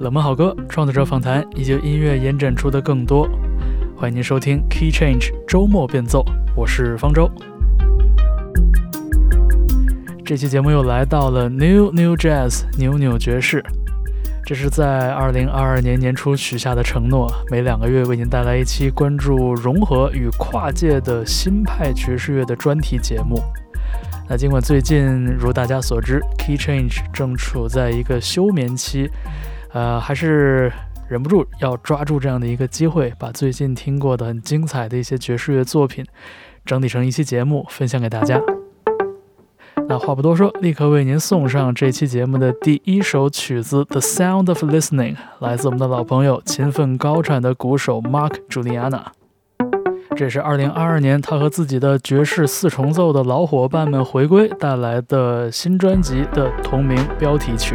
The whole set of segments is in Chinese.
冷门好歌、创作者访谈以及音乐延展出的更多。欢迎您收听 Key Change 周末变奏，我是方舟。这期节目又来到了 New New Jazz 扭扭爵士，这是在2022年年初许下的承诺，每两个月为您带来一期关注融合与跨界的新派爵士乐的专题节目。那尽管最近如大家所知，Key Change 正处在一个休眠期，呃，还是忍不住要抓住这样的一个机会，把最近听过的很精彩的一些爵士乐作品整理成一期节目分享给大家。那话不多说，立刻为您送上这期节目的第一首曲子《The Sound of Listening》，来自我们的老朋友、勤奋高产的鼓手 Mark Juliana。这是2022年他和自己的爵士四重奏的老伙伴们回归带来的新专辑的同名标题曲。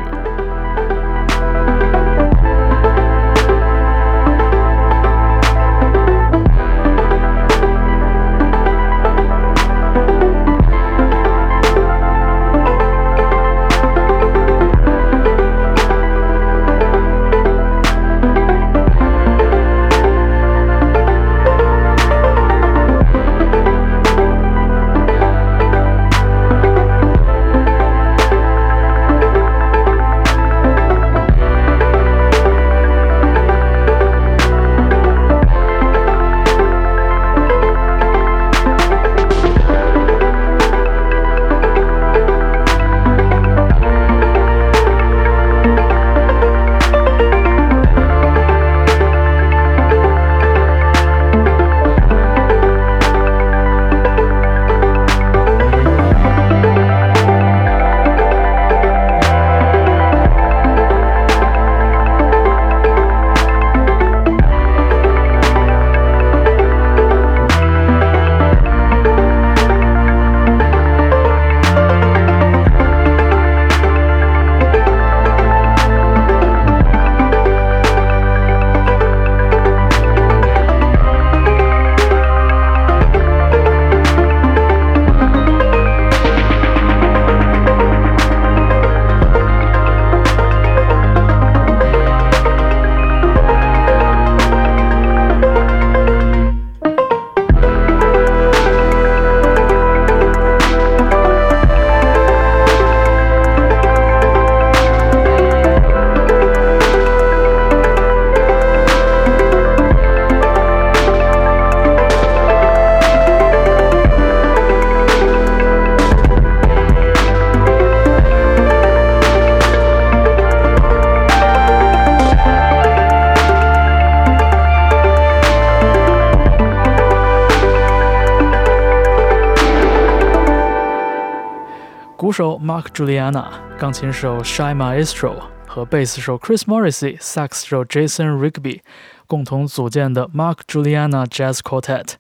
手 Mark Juliana，钢琴手 Shy Maestro 和贝斯手 Chris Morrissey，萨克斯手 Jason Rigby 共同组建的 Mark Juliana Jazz Quartet。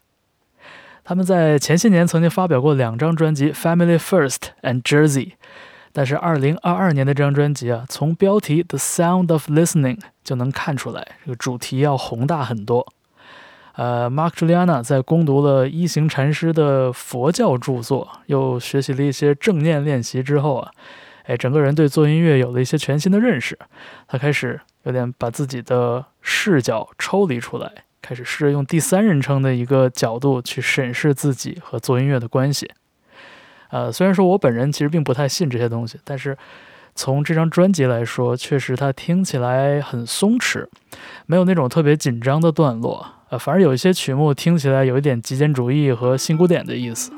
他们在前些年曾经发表过两张专辑《Family First》and Jersey，但是2022年的这张专辑啊，从标题《The Sound of Listening》就能看出来，这个主题要宏大很多。呃，Mark Juliana 在攻读了一行禅师的佛教著作，又学习了一些正念练习之后啊，哎，整个人对做音乐有了一些全新的认识。他开始有点把自己的视角抽离出来，开始试着用第三人称的一个角度去审视自己和做音乐的关系。呃，虽然说我本人其实并不太信这些东西，但是从这张专辑来说，确实它听起来很松弛，没有那种特别紧张的段落。呃，反而有一些曲目听起来有一点极简主义和新古典的意思。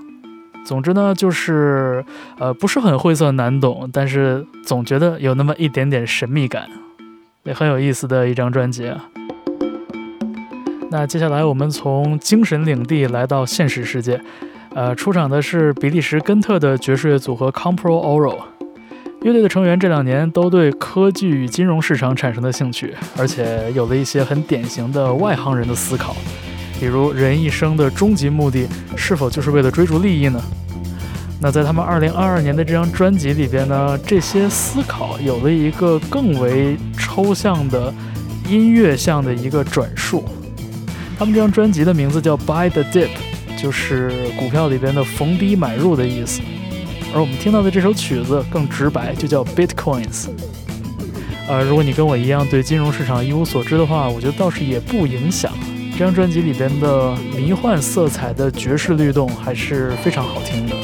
总之呢，就是呃不是很晦涩难懂，但是总觉得有那么一点点神秘感，也很有意思的一张专辑啊。那接下来我们从精神领地来到现实世界，呃，出场的是比利时根特的爵士乐组合 Compro Oro。乐队的成员这两年都对科技与金融市场产生了兴趣，而且有了一些很典型的外行人的思考，比如人一生的终极目的是否就是为了追逐利益呢？那在他们2022年的这张专辑里边呢，这些思考有了一个更为抽象的音乐向的一个转述。他们这张专辑的名字叫 Buy the Dip，就是股票里边的逢低买入的意思。而我们听到的这首曲子更直白，就叫 Bitcoins。呃，如果你跟我一样对金融市场一无所知的话，我觉得倒是也不影响。这张专辑里边的迷幻色彩的爵士律动还是非常好听的。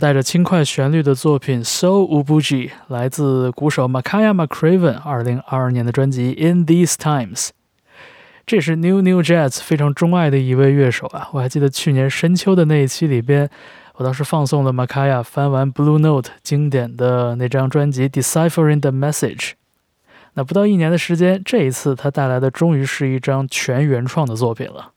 带着轻快旋律的作品《So Ubuji》来自鼓手 Makaya McCraven 2022年的专辑《In These Times》。这是 New New Jazz 非常钟爱的一位乐手啊！我还记得去年深秋的那一期里边，我当时放送了 Makaya 翻完 Blue Note 经典的那张专辑《Deciphering the Message》。那不到一年的时间，这一次他带来的终于是一张全原创的作品了。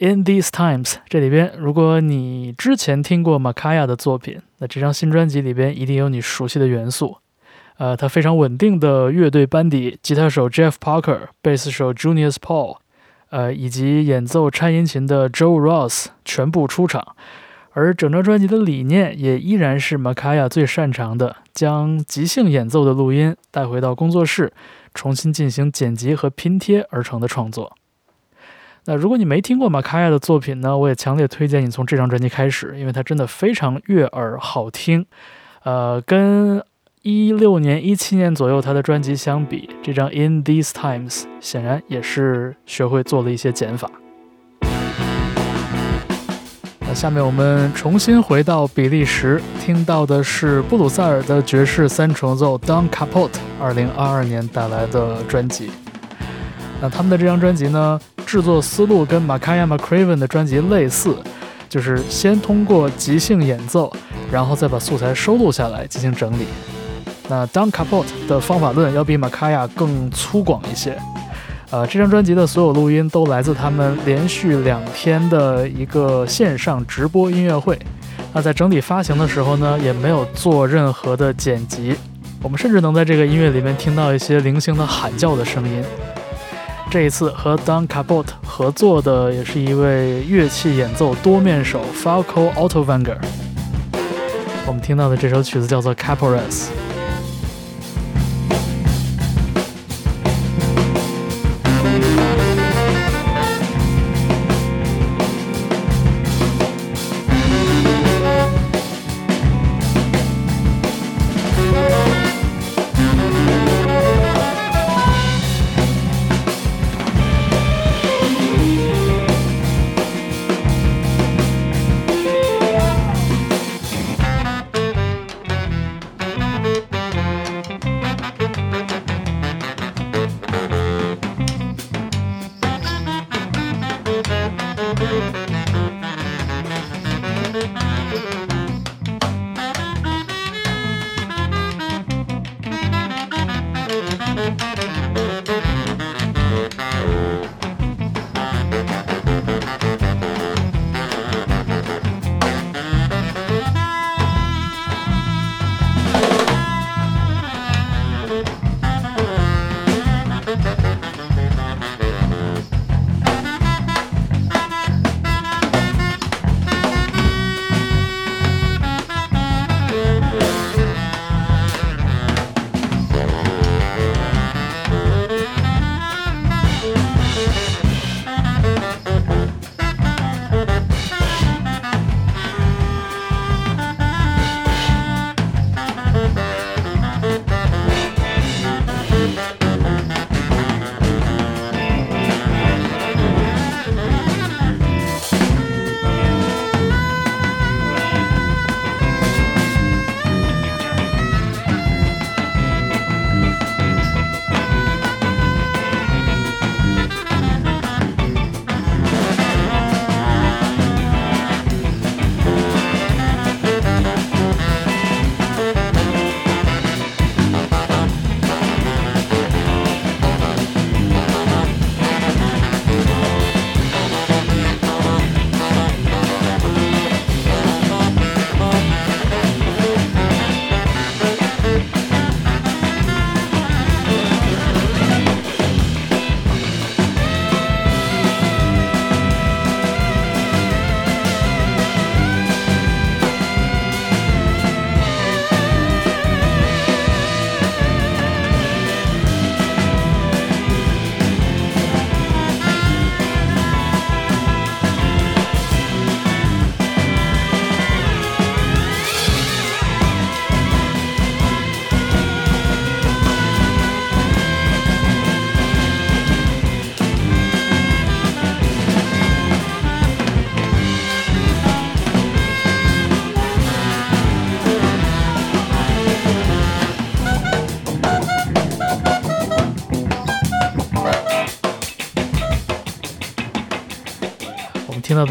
In these times，这里边，如果你之前听过 Makaya 的作品，那这张新专辑里边一定有你熟悉的元素。呃，他非常稳定的乐队班底，吉他手 Jeff Parker，贝斯手 Junius Paul，呃，以及演奏颤音琴的 Joe Ross 全部出场。而整张专辑的理念也依然是 Makaya 最擅长的，将即兴演奏的录音带回到工作室，重新进行剪辑和拼贴而成的创作。那如果你没听过马卡亚的作品呢，我也强烈推荐你从这张专辑开始，因为它真的非常悦耳好听。呃，跟一六年、一七年左右他的专辑相比，这张《In These Times》显然也是学会做了一些减法。那下面我们重新回到比利时，听到的是布鲁塞尔的爵士三重奏 Don Capote 二零二二年带来的专辑。那他们的这张专辑呢？制作思路跟 Makaya McCraven 的专辑类似，就是先通过即兴演奏，然后再把素材收录下来进行整理。那 Don Capote 的方法论要比 Makaya 更粗犷一些。呃，这张专辑的所有录音都来自他们连续两天的一个线上直播音乐会。那在整体发行的时候呢，也没有做任何的剪辑。我们甚至能在这个音乐里面听到一些零星的喊叫的声音。这一次和 Don Cabot 合作的也是一位乐器演奏多面手 Falco Autovanger。我们听到的这首曲子叫做 Caporas。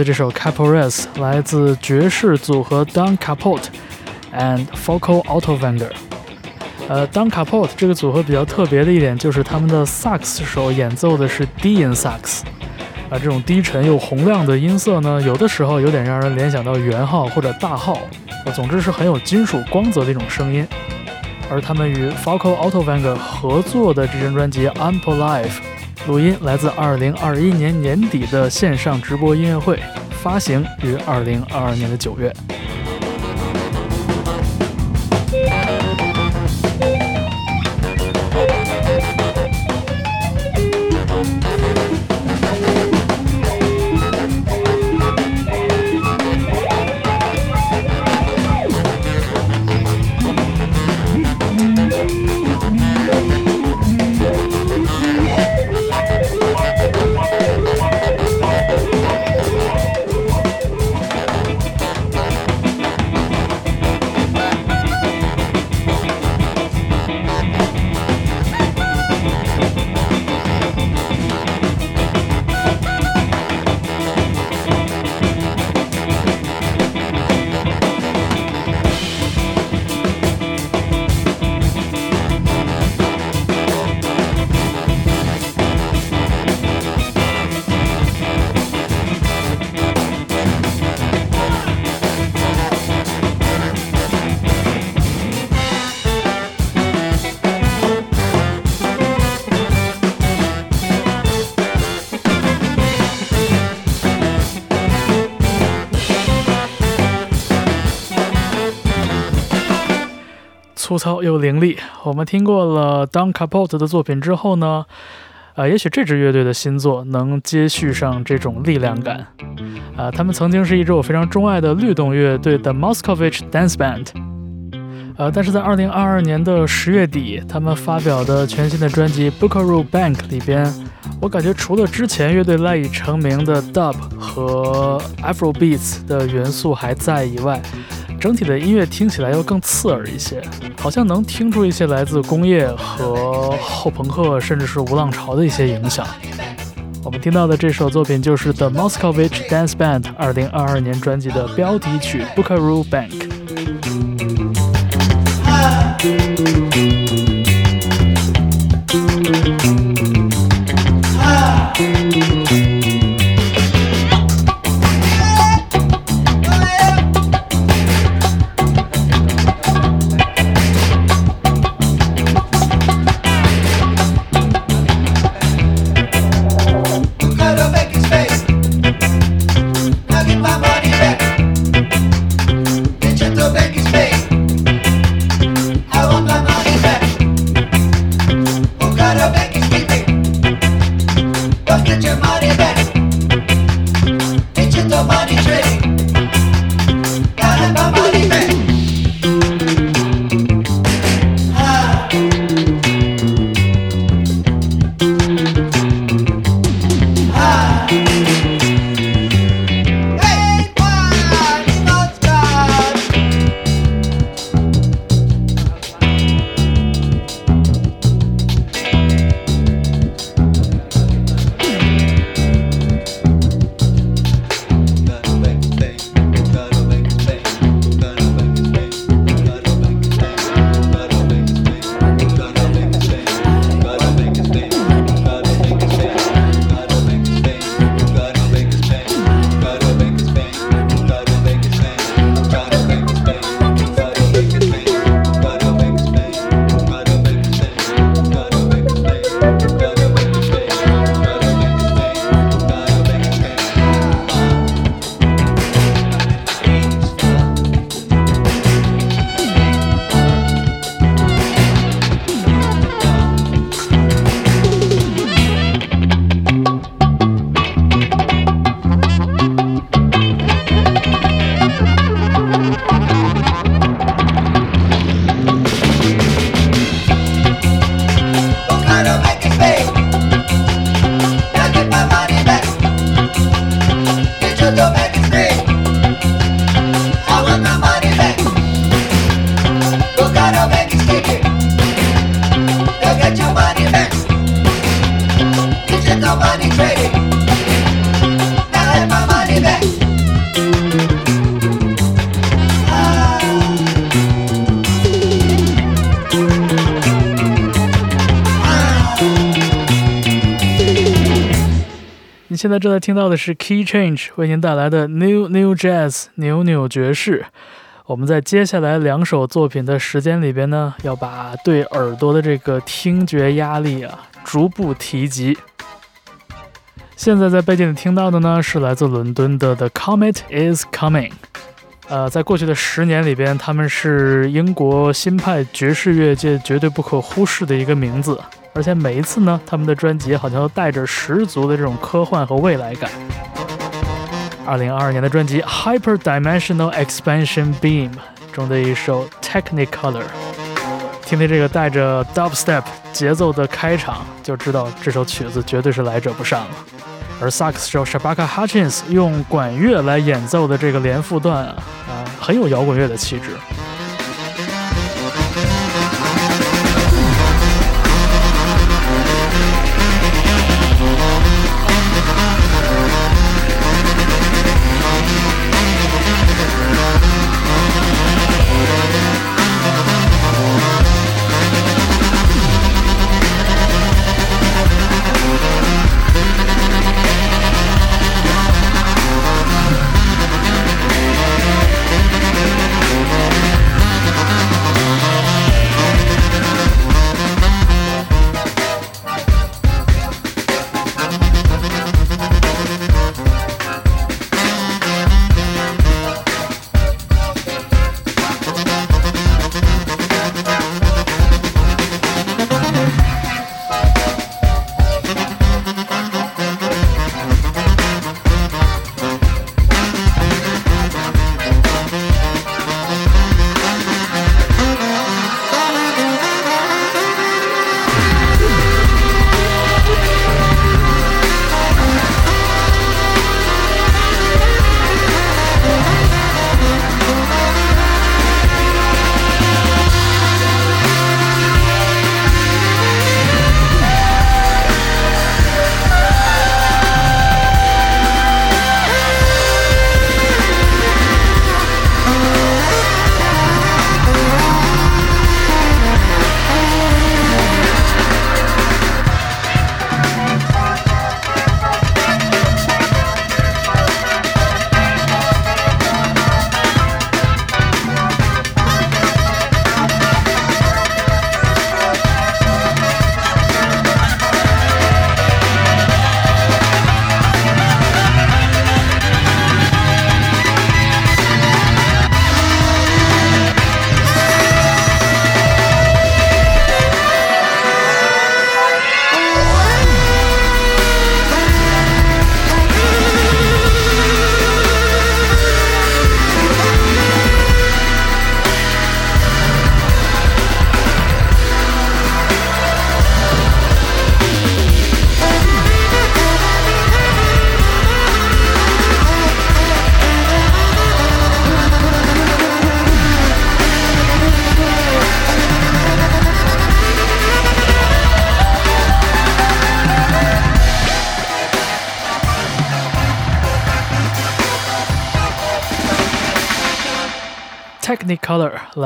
这首 Capoeira 来自爵士组合 Don Capote and Focal Autovanger。呃，Don Capote 这个组合比较特别的一点就是他们的萨克斯手演奏的是低音萨克斯，啊，这种低沉又洪亮的音色呢，有的时候有点让人联想到圆号或者大号，啊，总之是很有金属光泽的一种声音。而他们与 Focal Autovanger 合作的这张专辑《Ample Life》。录音来自二零二一年年底的线上直播音乐会，发行于二零二二年的九月。粗糙又凌厉。我们听过了 Don Capote 的作品之后呢，呃，也许这支乐队的新作能接续上这种力量感。啊，他们曾经是一支我非常钟爱的律动乐队 The Moscovich Dance Band。呃，但是在2022年的十月底，他们发表的全新的专辑 Buckaroo Bank 里边，我感觉除了之前乐队赖以成名的 Dub 和 Afro Beats 的元素还在以外，整体的音乐听起来要更刺耳一些，好像能听出一些来自工业和后朋克，甚至是无浪潮的一些影响。我们听到的这首作品就是 The Moscovich Dance Band 2022年专辑的标题曲 Buckaroo Bank。正在听到的是 Key Change 为您带来的 New New Jazz 扭扭爵士。我们在接下来两首作品的时间里边呢，要把对耳朵的这个听觉压力啊逐步提及。现在在背景里听到的呢，是来自伦敦的 The Comet Is Coming。呃，在过去的十年里边，他们是英国新派爵士乐界绝对不可忽视的一个名字。而且每一次呢，他们的专辑好像都带着十足的这种科幻和未来感。二零二二年的专辑《Hyper Dimensional Expansion Beam》中的一首《Technicolor》，听听这个带着 Dubstep 节奏的开场，就知道这首曲子绝对是来者不善了。而萨克斯手 Shabaka Hutchins 用管乐来演奏的这个连复段啊，啊，很有摇滚乐的气质。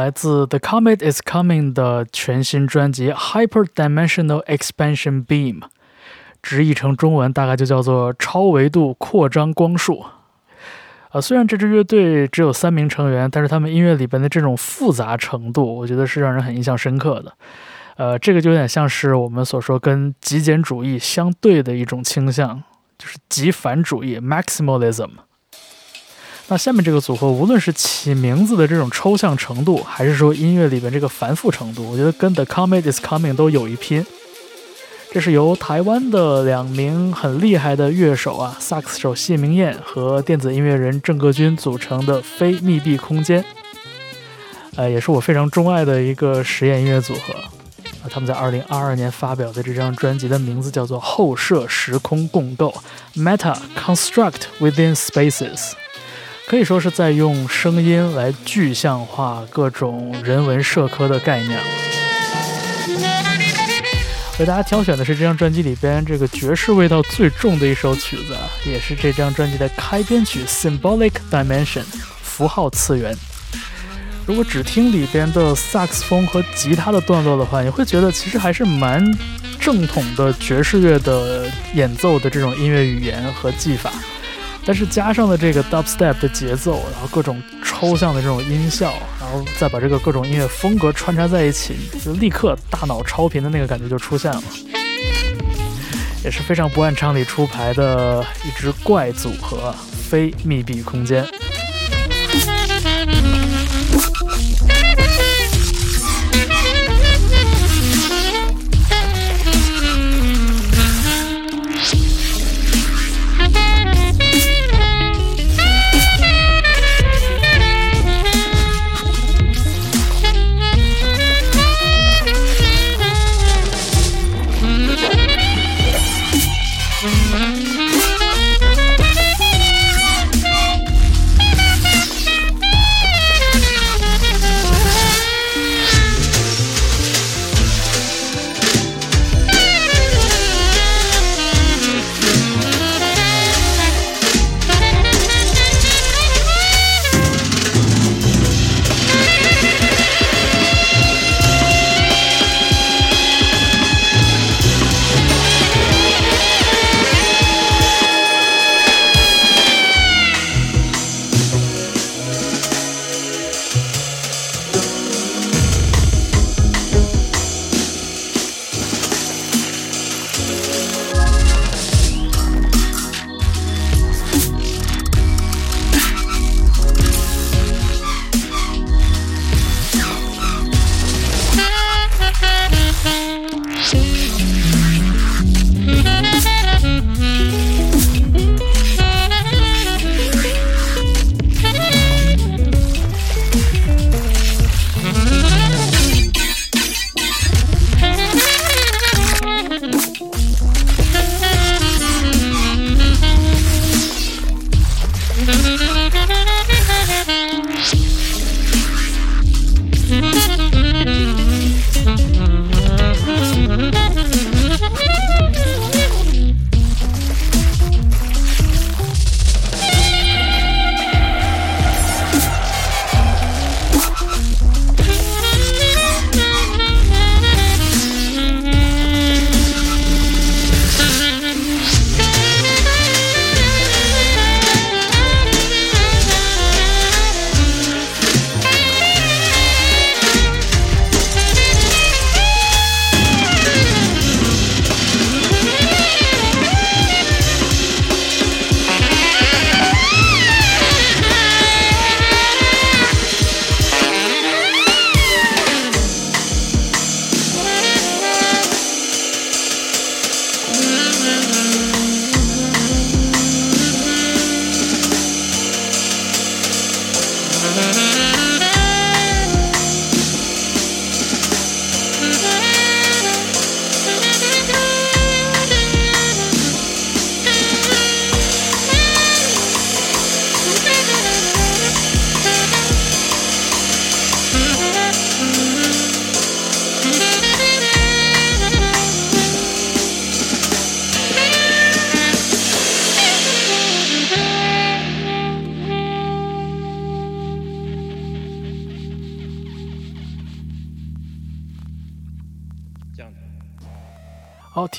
来自 The Comet Is Coming 的全新专辑 Hyperdimensional Expansion Beam，直译成中文大概就叫做超维度扩张光束。啊，虽然这支乐队只有三名成员，但是他们音乐里边的这种复杂程度，我觉得是让人很印象深刻的。呃，这个就有点像是我们所说跟极简主义相对的一种倾向，就是极繁主义 （Maximalism）。那下面这个组合，无论是起名字的这种抽象程度，还是说音乐里边这个繁复程度，我觉得跟 The Comet Is Coming 都有一拼。这是由台湾的两名很厉害的乐手啊，萨克斯手谢明燕和电子音乐人郑各军组成的非密闭空间，呃，也是我非常钟爱的一个实验音乐组合。啊，他们在2022年发表的这张专辑的名字叫做后设时空共构 （Meta Construct Within Spaces）。可以说是在用声音来具象化各种人文社科的概念。为大家挑选的是这张专辑里边这个爵士味道最重的一首曲子，也是这张专辑的开篇曲《Symbolic Dimension》符号次元。如果只听里边的萨克斯风和吉他的段落的话，你会觉得其实还是蛮。正统的爵士乐的演奏的这种音乐语言和技法，但是加上了这个 dubstep 的节奏，然后各种抽象的这种音效，然后再把这个各种音乐风格穿插在一起，就立刻大脑超频的那个感觉就出现了，也是非常不按常理出牌的一支怪组合——非密闭空间。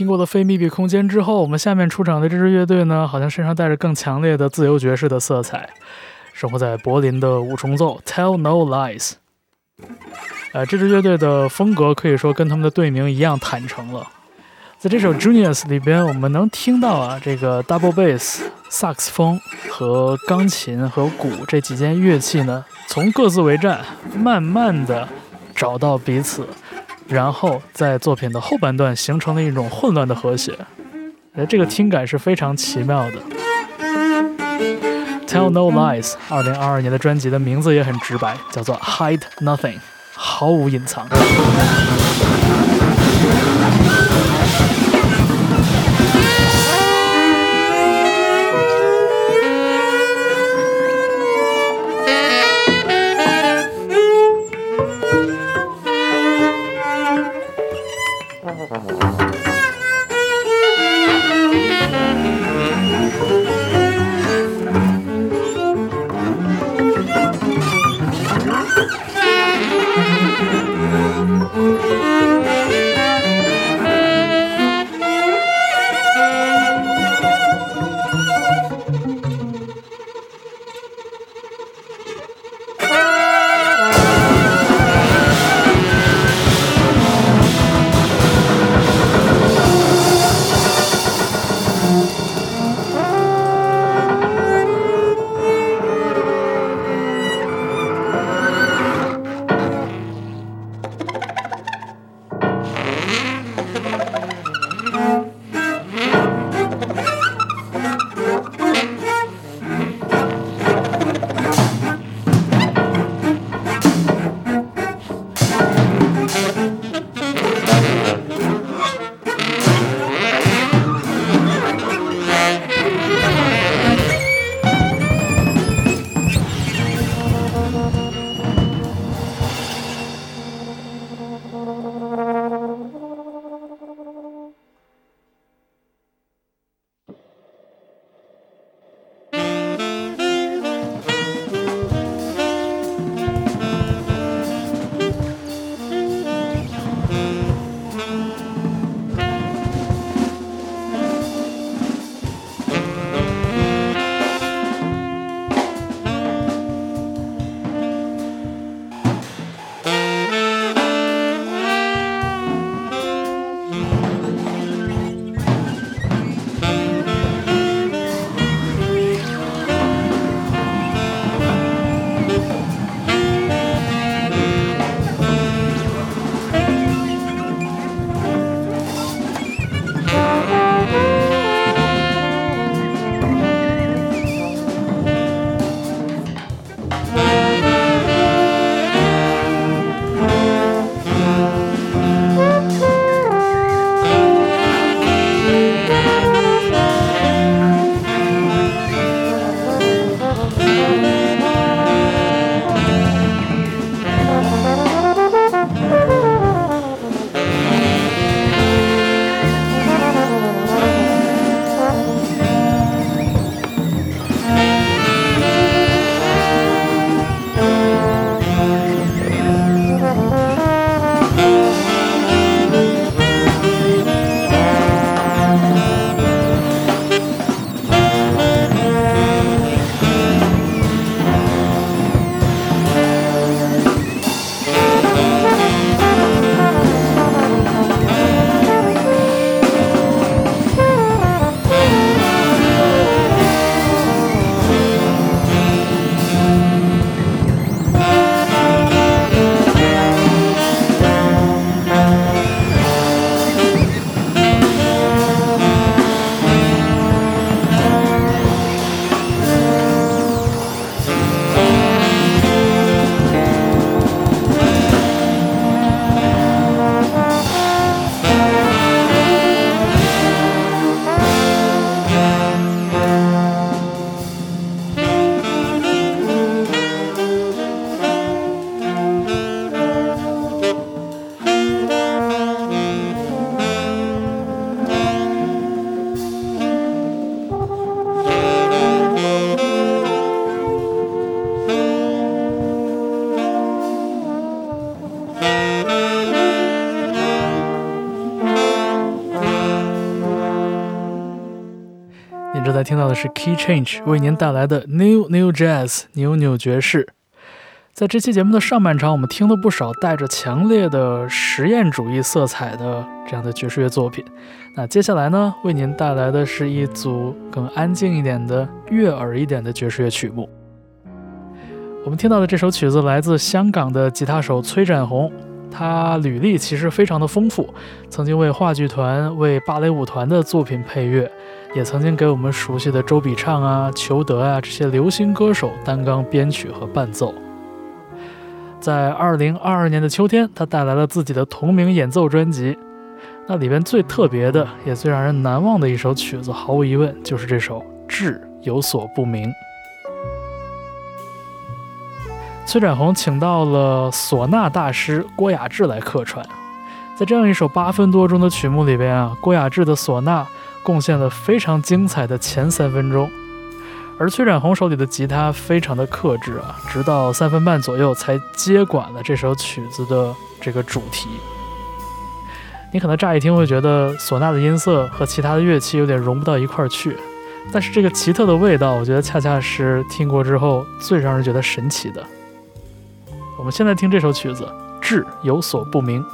过了非密闭空间之后，我们下面出场的这支乐队呢，好像身上带着更强烈的自由爵士的色彩。生活在柏林的五重奏 Tell No Lies。呃，这支乐队的风格可以说跟他们的队名一样坦诚了。在这首 Juniors 里边，我们能听到啊，这个 double bass、萨克斯风和钢琴和鼓这几件乐器呢，从各自为战，慢慢的找到彼此。然后在作品的后半段形成了一种混乱的和谐，哎，这个听感是非常奇妙的。Tell No Lies，二零二二年的专辑的名字也很直白，叫做 Hide Nothing，毫无隐藏。听到的是 Key Change 为您带来的 New New Jazz 扭扭爵士。在这期节目的上半场，我们听了不少带着强烈的实验主义色彩的这样的爵士乐作品。那接下来呢，为您带来的是一组更安静一点的、悦耳一点的爵士乐曲目。我们听到的这首曲子来自香港的吉他手崔展宏，他履历其实非常的丰富，曾经为话剧团、为芭蕾舞团的作品配乐，也曾经给我们熟悉的周笔畅啊、裘德啊这些流行歌手担纲编曲和伴奏。在二零二二年的秋天，他带来了自己的同名演奏专辑。那里边最特别的，也最让人难忘的一首曲子，毫无疑问就是这首《志有所不明》。崔展宏请到了唢呐大师郭雅志来客串。在这样一首八分多钟的曲目里边啊，郭雅志的唢呐贡献了非常精彩的前三分钟。而崔展宏手里的吉他非常的克制啊，直到三分半左右才接管了这首曲子的这个主题。你可能乍一听会觉得唢呐的音色和其他的乐器有点融不到一块儿去，但是这个奇特的味道，我觉得恰恰是听过之后最让人觉得神奇的。我们现在听这首曲子，志有所不明。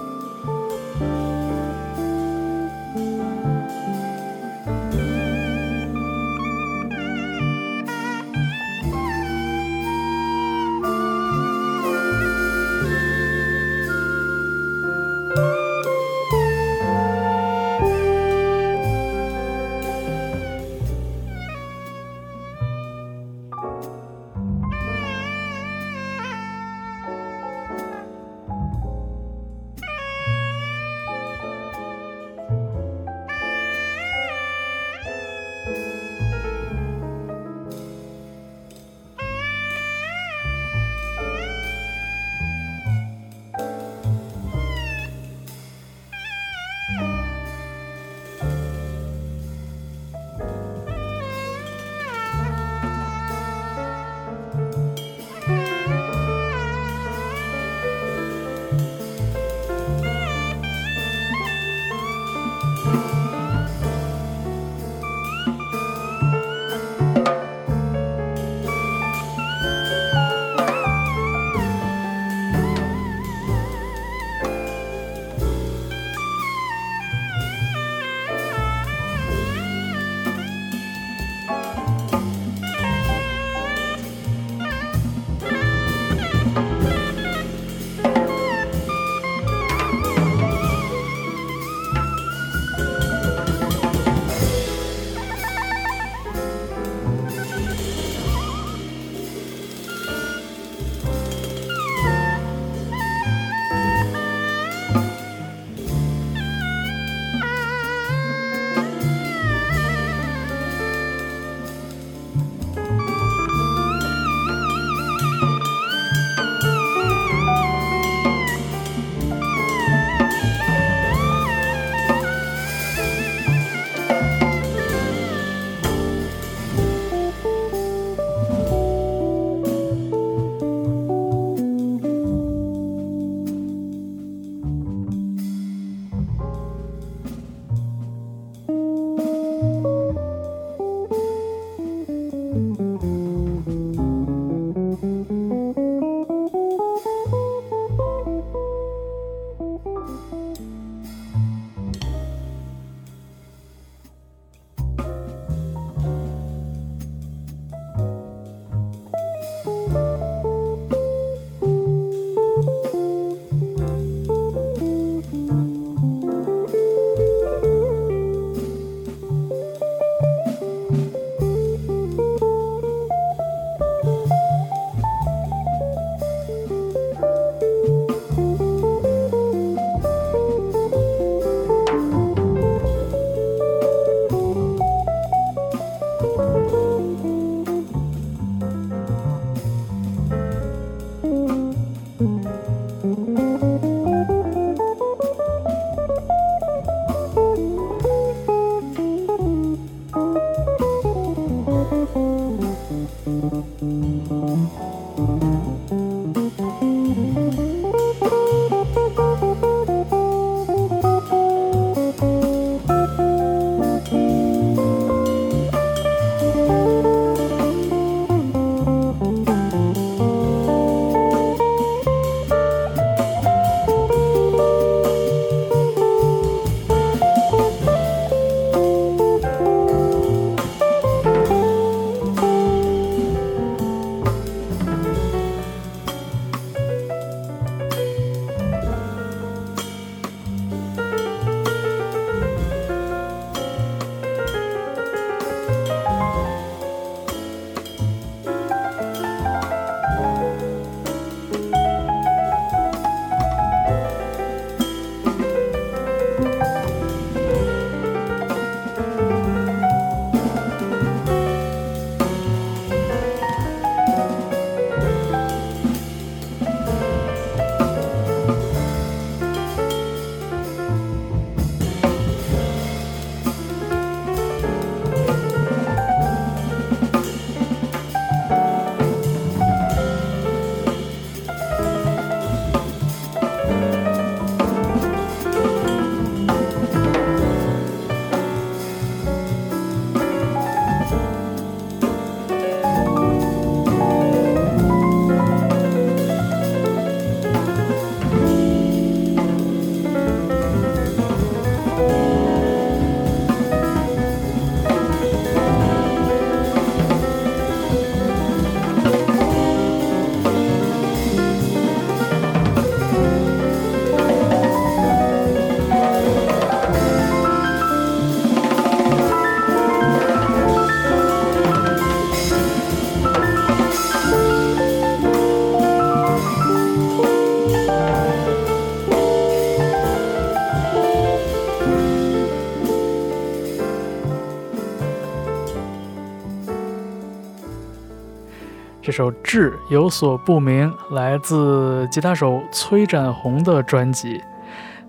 这首《志》有所不明，来自吉他手崔展宏的专辑，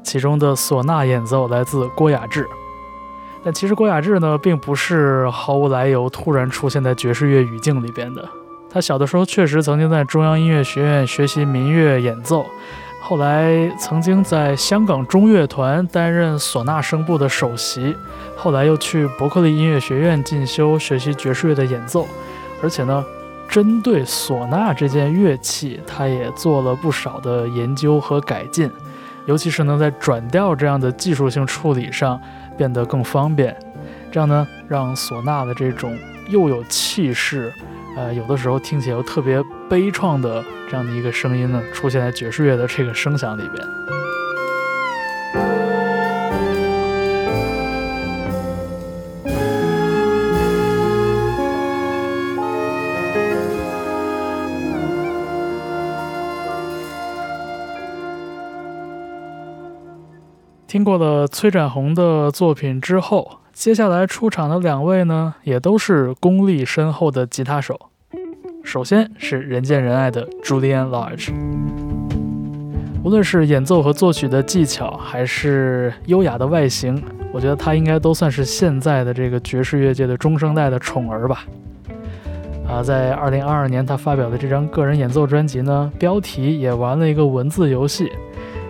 其中的唢呐演奏来自郭雅志。但其实郭雅志呢，并不是毫无来由突然出现在爵士乐语境里边的。他小的时候确实曾经在中央音乐学院学习民乐演奏，后来曾经在香港中乐团担任唢呐声部的首席，后来又去伯克利音乐学院进修学习爵士乐的演奏，而且呢。针对唢呐这件乐器，他也做了不少的研究和改进，尤其是能在转调这样的技术性处理上变得更方便。这样呢，让唢呐的这种又有气势，呃，有的时候听起来又特别悲怆的这样的一个声音呢，出现在爵士乐的这个声响里边。听过了崔展宏的作品之后，接下来出场的两位呢，也都是功力深厚的吉他手。首先是人见人爱的 Julian Lage，无论是演奏和作曲的技巧，还是优雅的外形，我觉得他应该都算是现在的这个爵士乐界的中生代的宠儿吧。啊，在2022年他发表的这张个人演奏专辑呢，标题也玩了一个文字游戏。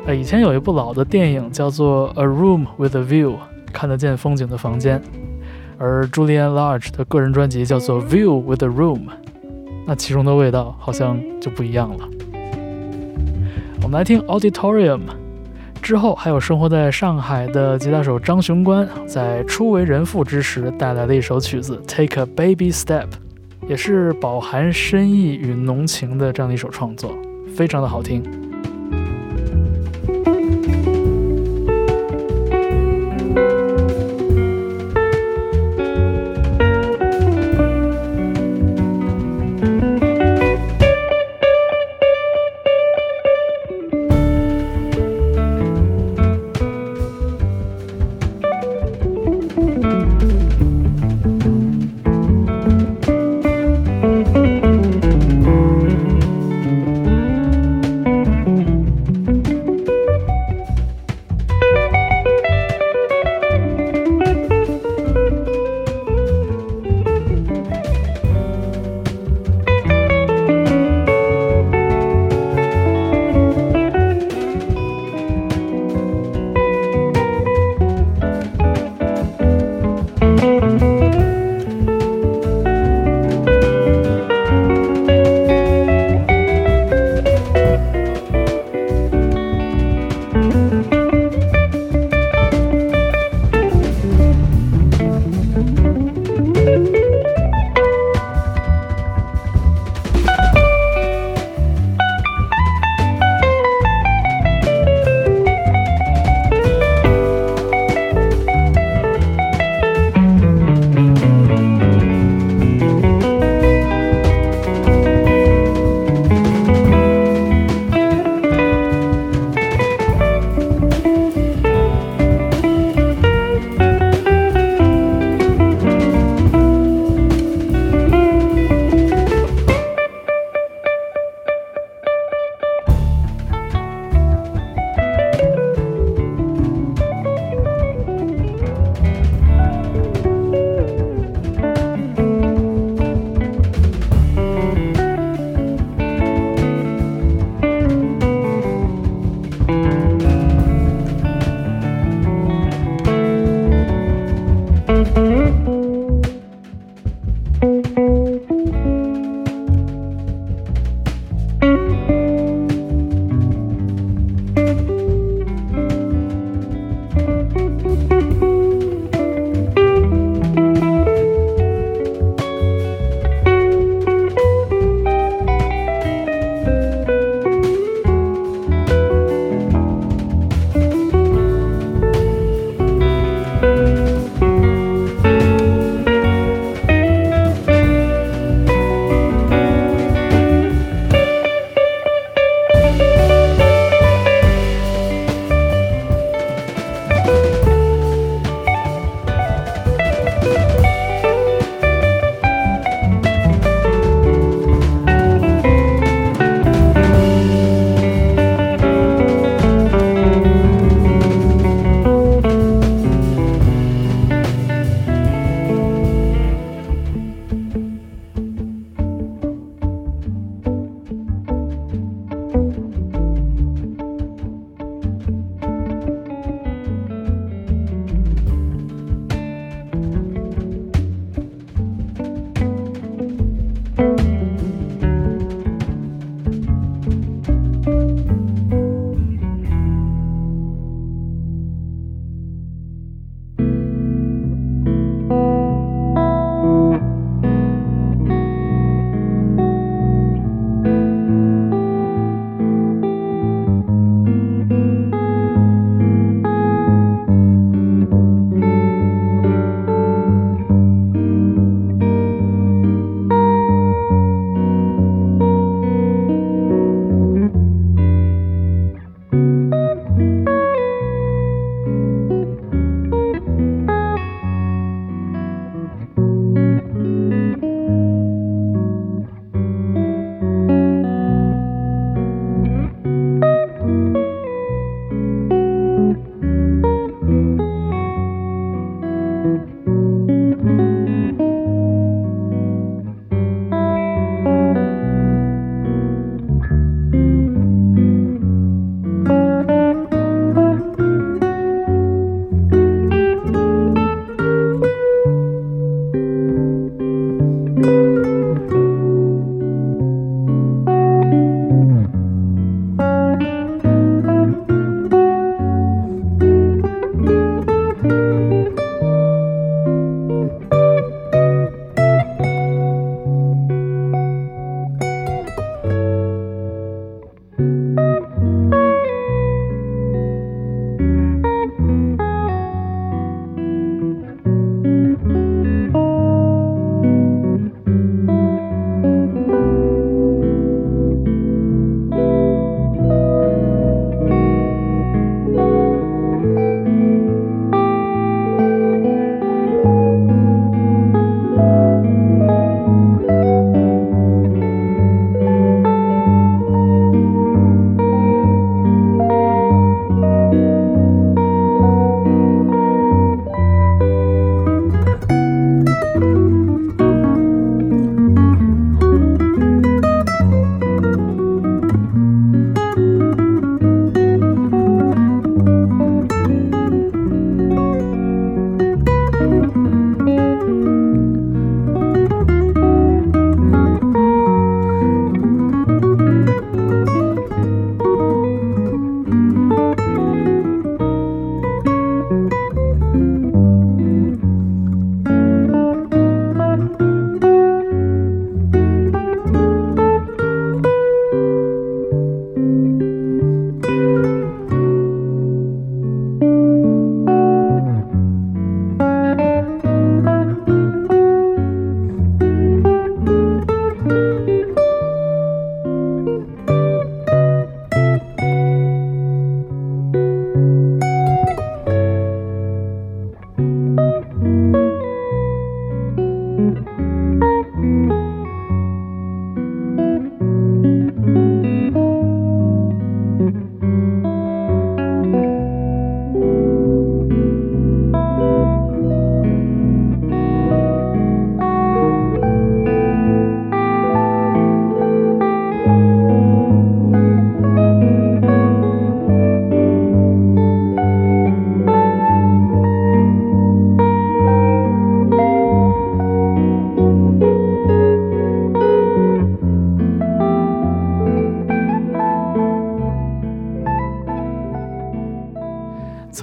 呃，以前有一部老的电影叫做《A Room with a View》，看得见风景的房间，而 Julian Large 的个人专辑叫做《View with a Room》，那其中的味道好像就不一样了。我们来听《Auditorium》，之后还有生活在上海的吉他手张雄关在初为人父之时带来的一首曲子《Take a Baby Step》，也是饱含深意与浓情的这样的一首创作，非常的好听。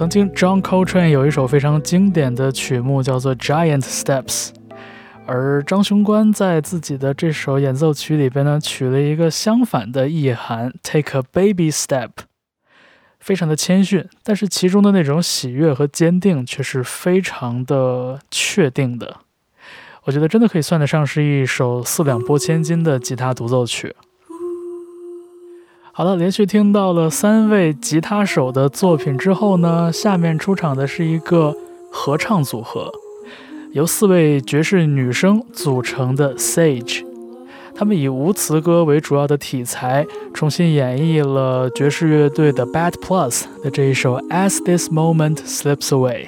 曾经，John Coltrane 有一首非常经典的曲目，叫做《Giant Steps》，而张雄关在自己的这首演奏曲里边呢，取了一个相反的意涵，“Take a baby step”，非常的谦逊，但是其中的那种喜悦和坚定却是非常的确定的。我觉得真的可以算得上是一首四两拨千斤的吉他独奏曲。好了，连续听到了三位吉他手的作品之后呢，下面出场的是一个合唱组合，由四位爵士女生组成的 Sage。他们以无词歌为主要的题材，重新演绎了爵士乐队的 Bad Plus 的这一首 As This Moment Slips Away。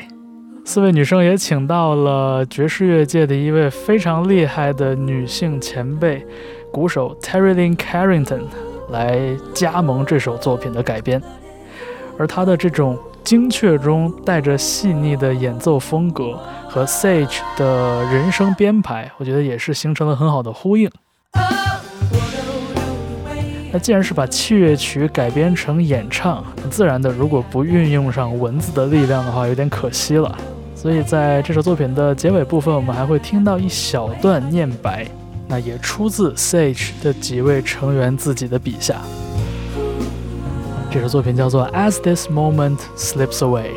四位女生也请到了爵士乐界的一位非常厉害的女性前辈，鼓手 Terry Lynn Carrington。来加盟这首作品的改编，而他的这种精确中带着细腻的演奏风格和 Sage 的人声编排，我觉得也是形成了很好的呼应。那既然是把器乐曲改编成演唱，很自然的，如果不运用上文字的力量的话，有点可惜了。所以在这首作品的结尾部分，我们还会听到一小段念白。那也出自 Sage 的几位成员自己的笔下。这首作品叫做《As This Moment Slips Away》。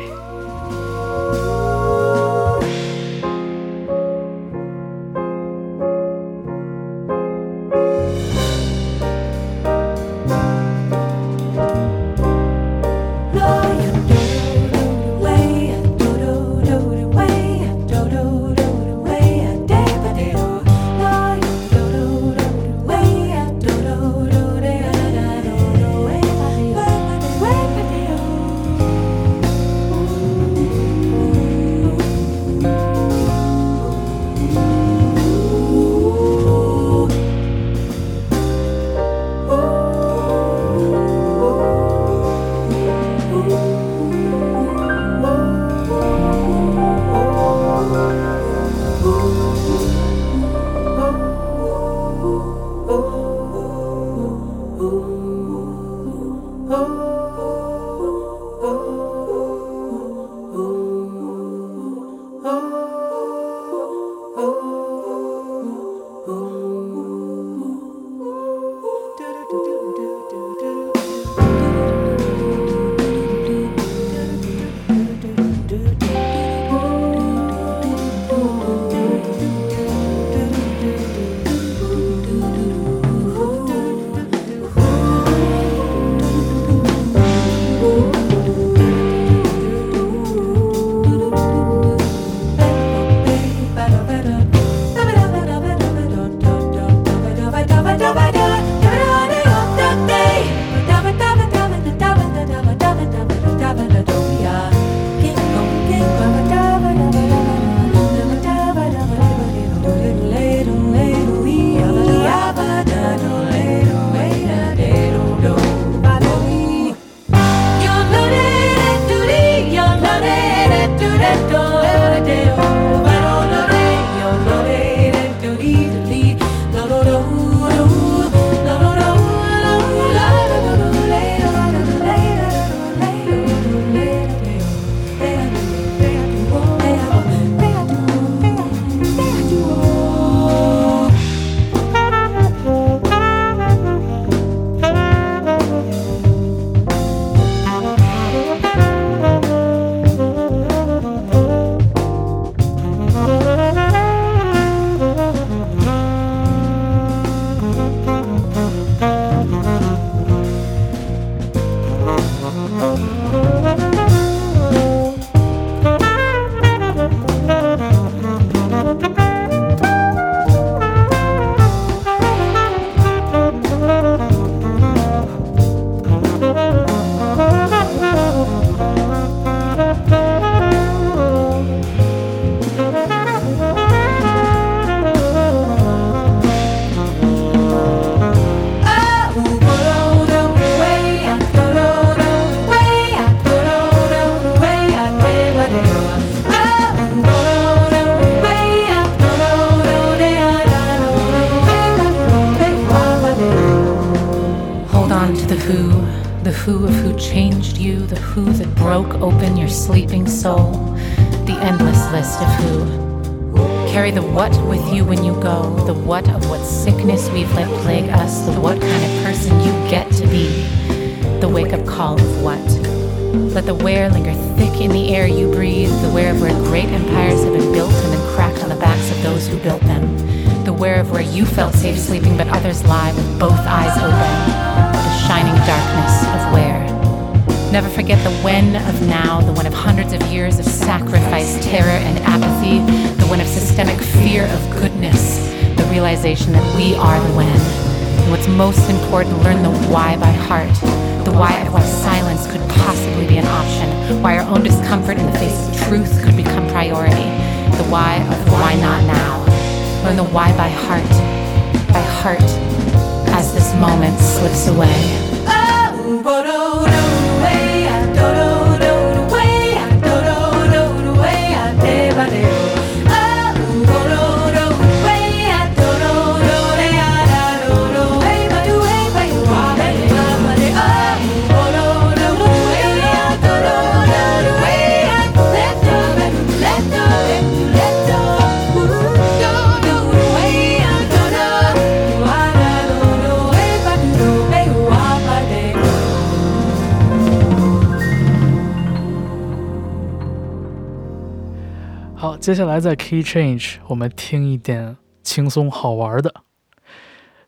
接下来在 Key Change，我们听一点轻松好玩的。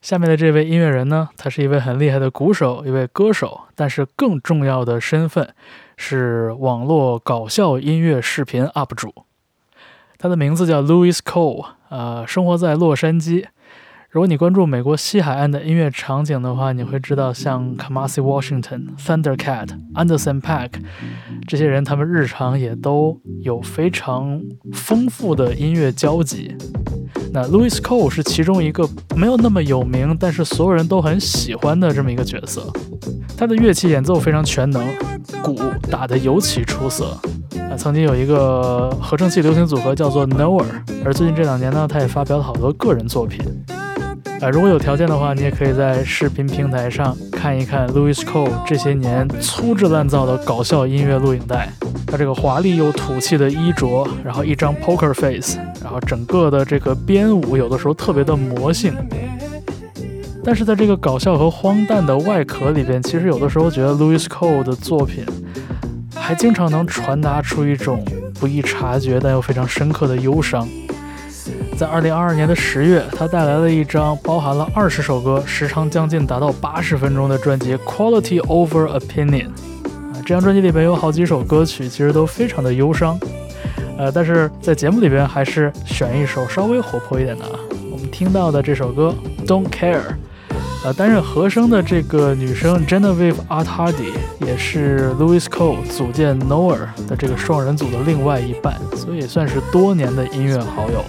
下面的这位音乐人呢，他是一位很厉害的鼓手，一位歌手，但是更重要的身份是网络搞笑音乐视频 UP 主。他的名字叫 Louis Cole，呃，生活在洛杉矶。如果你关注美国西海岸的音乐场景的话，你会知道像 Kamasi Washington、Thundercat、Anderson Paak 这些人，他们日常也都有非常丰富的音乐交集。那 Louis Cole 是其中一个没有那么有名，但是所有人都很喜欢的这么一个角色。他的乐器演奏非常全能，鼓打得尤其出色。啊，曾经有一个合成器流行组合叫做 Knower，而最近这两年呢，他也发表了好多个人作品。啊，如果有条件的话，你也可以在视频平台上看一看 Louis Cole 这些年粗制滥造的搞笑音乐录影带。他这个华丽又土气的衣着，然后一张 poker face，然后整个的这个编舞有的时候特别的魔性。但是在这个搞笑和荒诞的外壳里边，其实有的时候觉得 Louis Cole 的作品还经常能传达出一种不易察觉但又非常深刻的忧伤。在二零二二年的十月，他带来了一张包含了二十首歌、时长将近达到八十分钟的专辑《Quality Over Opinion》。啊，这张专辑里边有好几首歌曲，其实都非常的忧伤。呃，但是在节目里边还是选一首稍微活泼一点的啊。我们听到的这首歌《Don't Care》，呃，担任和声的这个女生 Genevieve a t h a d i 也是 Louis Cole 组建 Knower 的这个双人组的另外一半，所以也算是多年的音乐好友了。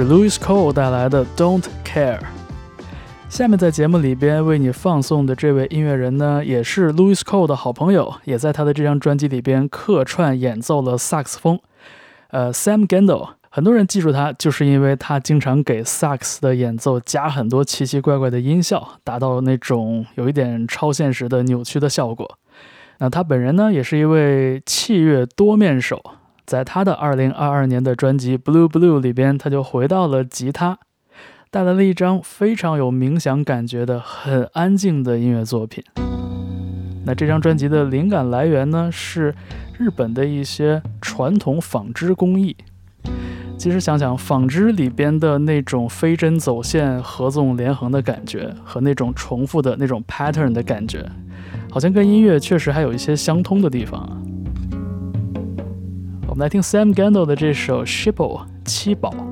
是 Louis Cole 带来的 Don't Care。下面在节目里边为你放送的这位音乐人呢，也是 Louis Cole 的好朋友，也在他的这张专辑里边客串演奏了萨克斯风。呃，Sam Gendel，很多人记住他，就是因为他经常给萨克斯的演奏加很多奇奇怪怪的音效，达到那种有一点超现实的扭曲的效果。那他本人呢，也是一位器乐多面手，在他的2022年的专辑《Blue Blue》里边，他就回到了吉他。带来了一张非常有冥想感觉的、很安静的音乐作品。那这张专辑的灵感来源呢，是日本的一些传统纺织工艺。其实想想，纺织里边的那种飞针走线、合纵连横的感觉，和那种重复的那种 pattern 的感觉，好像跟音乐确实还有一些相通的地方啊。我们来听 Sam Gandel 的这首《Shippo》七宝。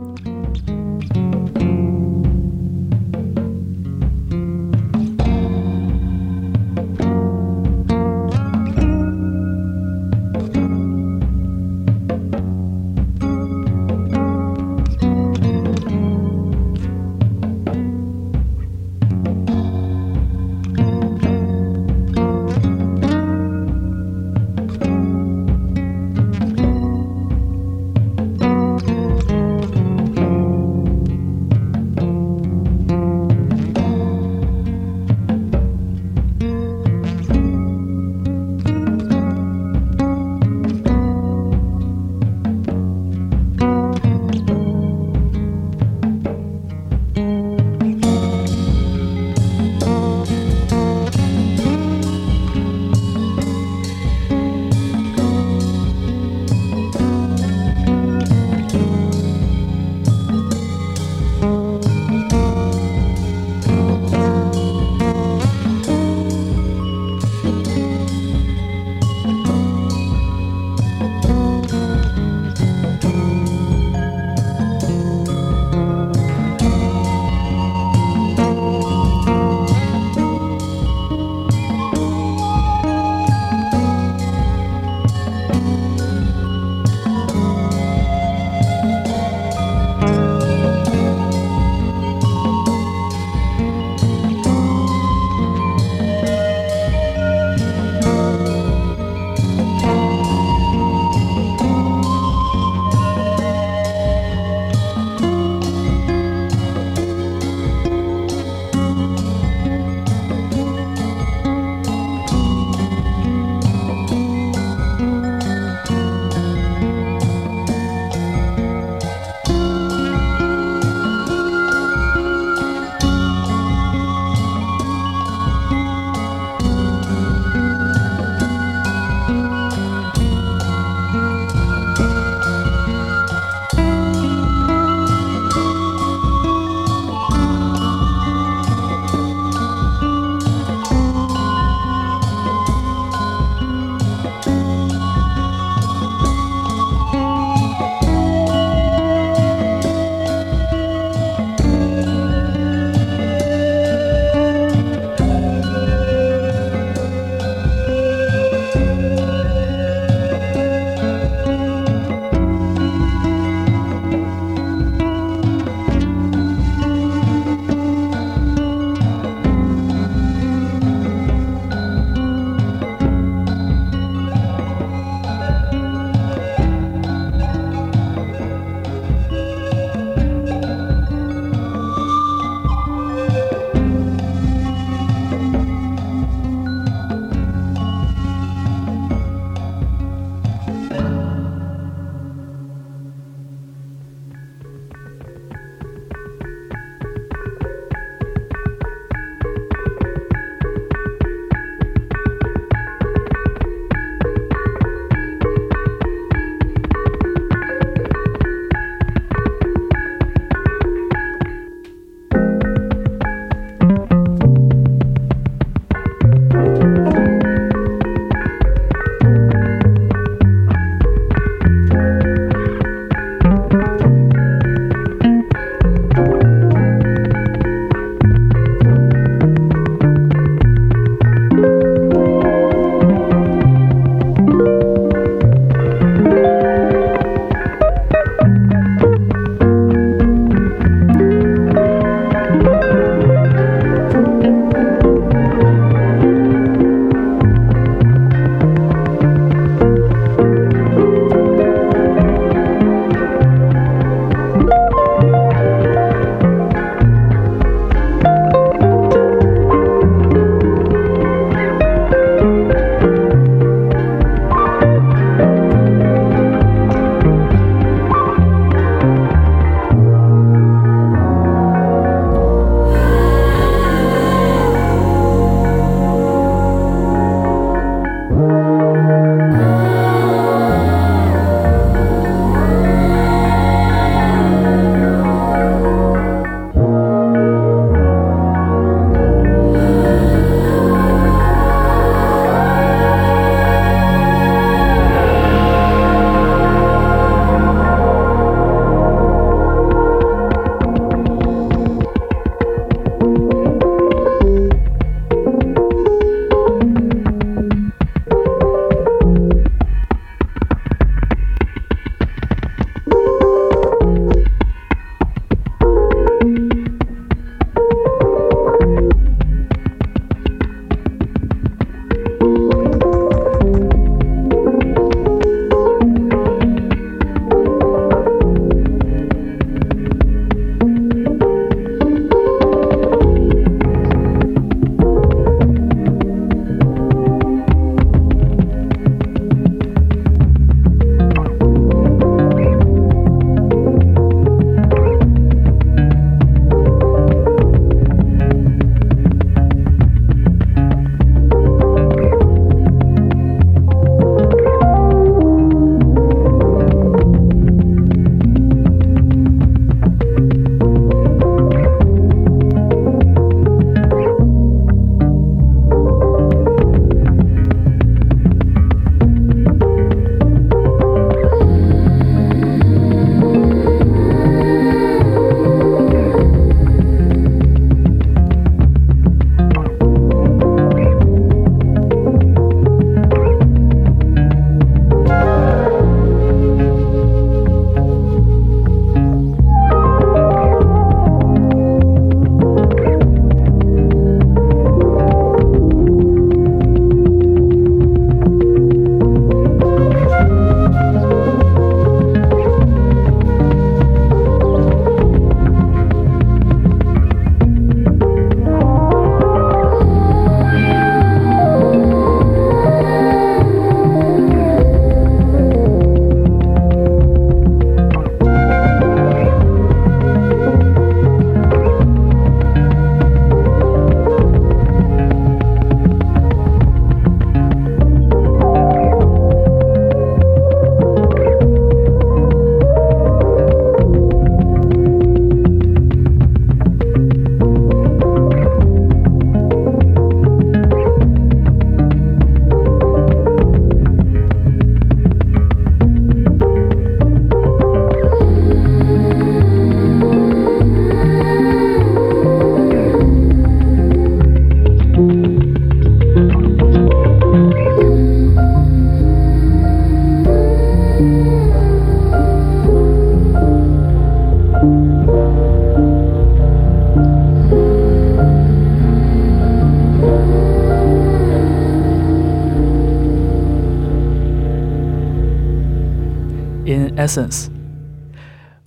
Essence》。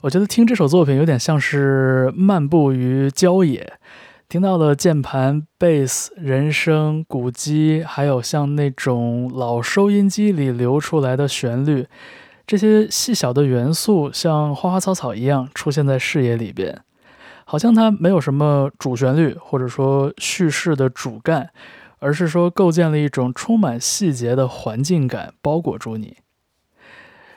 我觉得听这首作品有点像是漫步于郊野，听到了键盘、贝斯、人声、鼓机，还有像那种老收音机里流出来的旋律，这些细小的元素像花花草草一样出现在视野里边，好像它没有什么主旋律或者说叙事的主干，而是说构建了一种充满细节的环境感，包裹住你。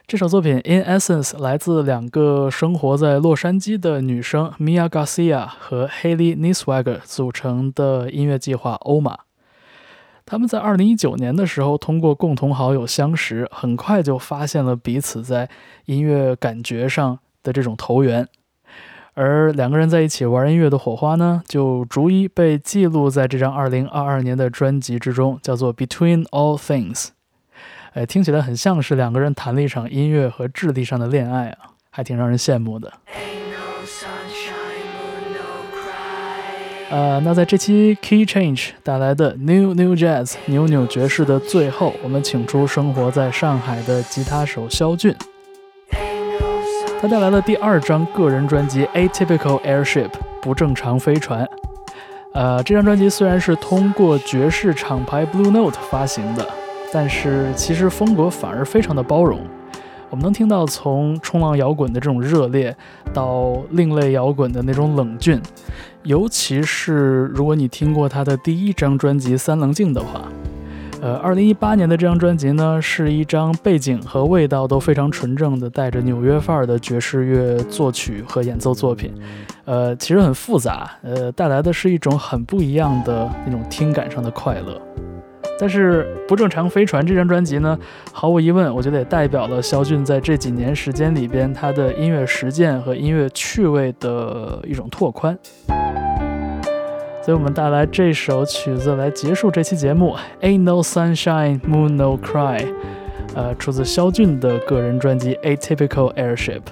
这首作品《In Essence》来自两个生活在洛杉矶的女生 Mia Garcia 和 Haley Niswager 组成的音乐计划 Oma。他们在2019年的时候通过共同好友相识，很快就发现了彼此在音乐感觉上的这种投缘，而两个人在一起玩音乐的火花呢，就逐一被记录在这张2022年的专辑之中，叫做《Between All Things》。哎，听起来很像是两个人谈了一场音乐和智力上的恋爱啊，还挺让人羡慕的。呃，那在这期 Key Change 带来的 New New Jazz 扭扭爵士的最后，我们请出生活在上海的吉他手肖俊，他带来了第二张个人专辑 Atypical Airship 不正常飞船。呃，这张专辑虽然是通过爵士厂牌 Blue Note 发行的。但是其实风格反而非常的包容，我们能听到从冲浪摇滚的这种热烈，到另类摇滚的那种冷峻，尤其是如果你听过他的第一张专辑《三棱镜》的话，呃，二零一八年的这张专辑呢，是一张背景和味道都非常纯正的，带着纽约范儿的爵士乐作曲和演奏作品，呃，其实很复杂，呃，带来的是一种很不一样的那种听感上的快乐。但是不正常飞船这张专辑呢，毫无疑问，我觉得也代表了肖俊在这几年时间里边他的音乐实践和音乐趣味的一种拓宽。所以我们带来这首曲子来结束这期节目，Ain't No Sunshine, Moon No Cry，呃，出自肖俊的个人专辑 Atypical Airship。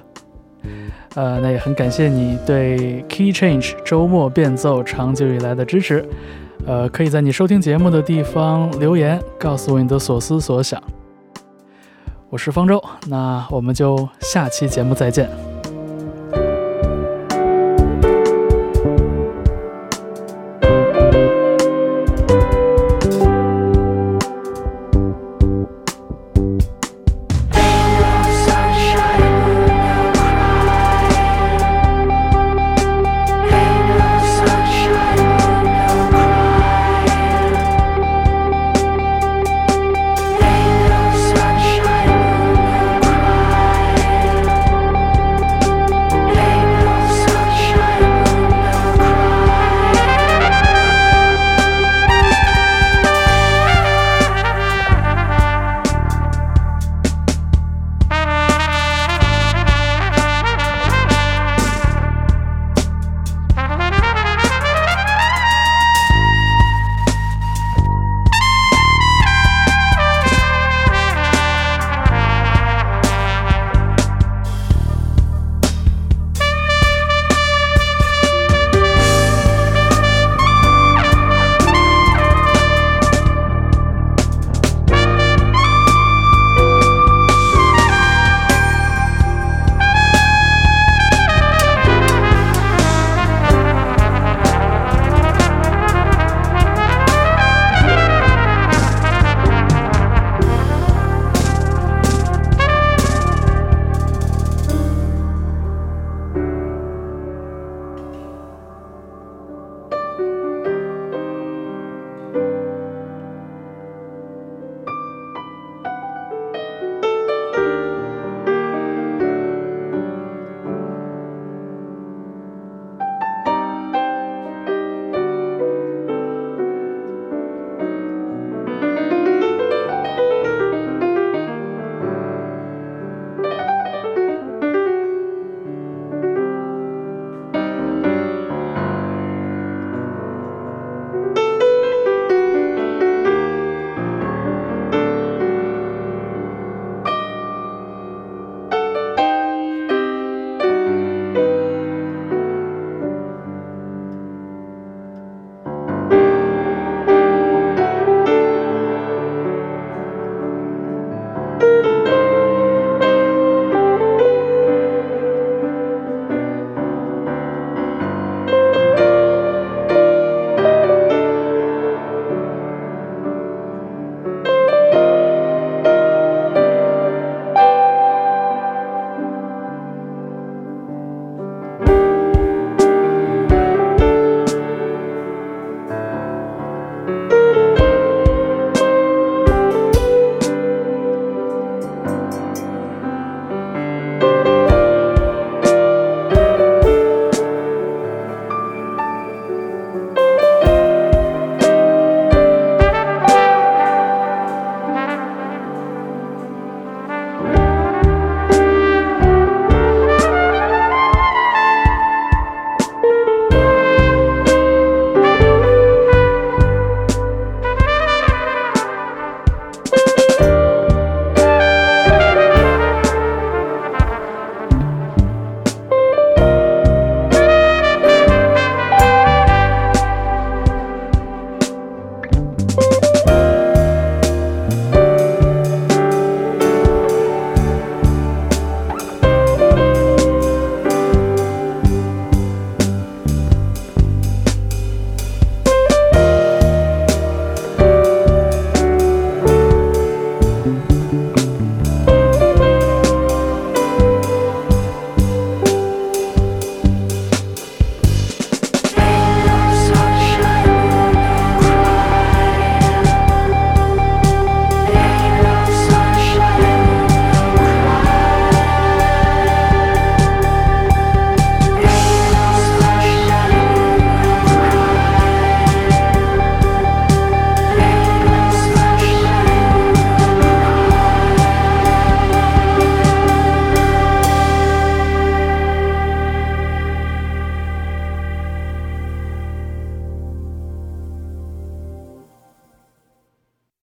呃，那也很感谢你对 Key Change 周末变奏长久以来的支持。呃，可以在你收听节目的地方留言，告诉我你的所思所想。我是方舟，那我们就下期节目再见。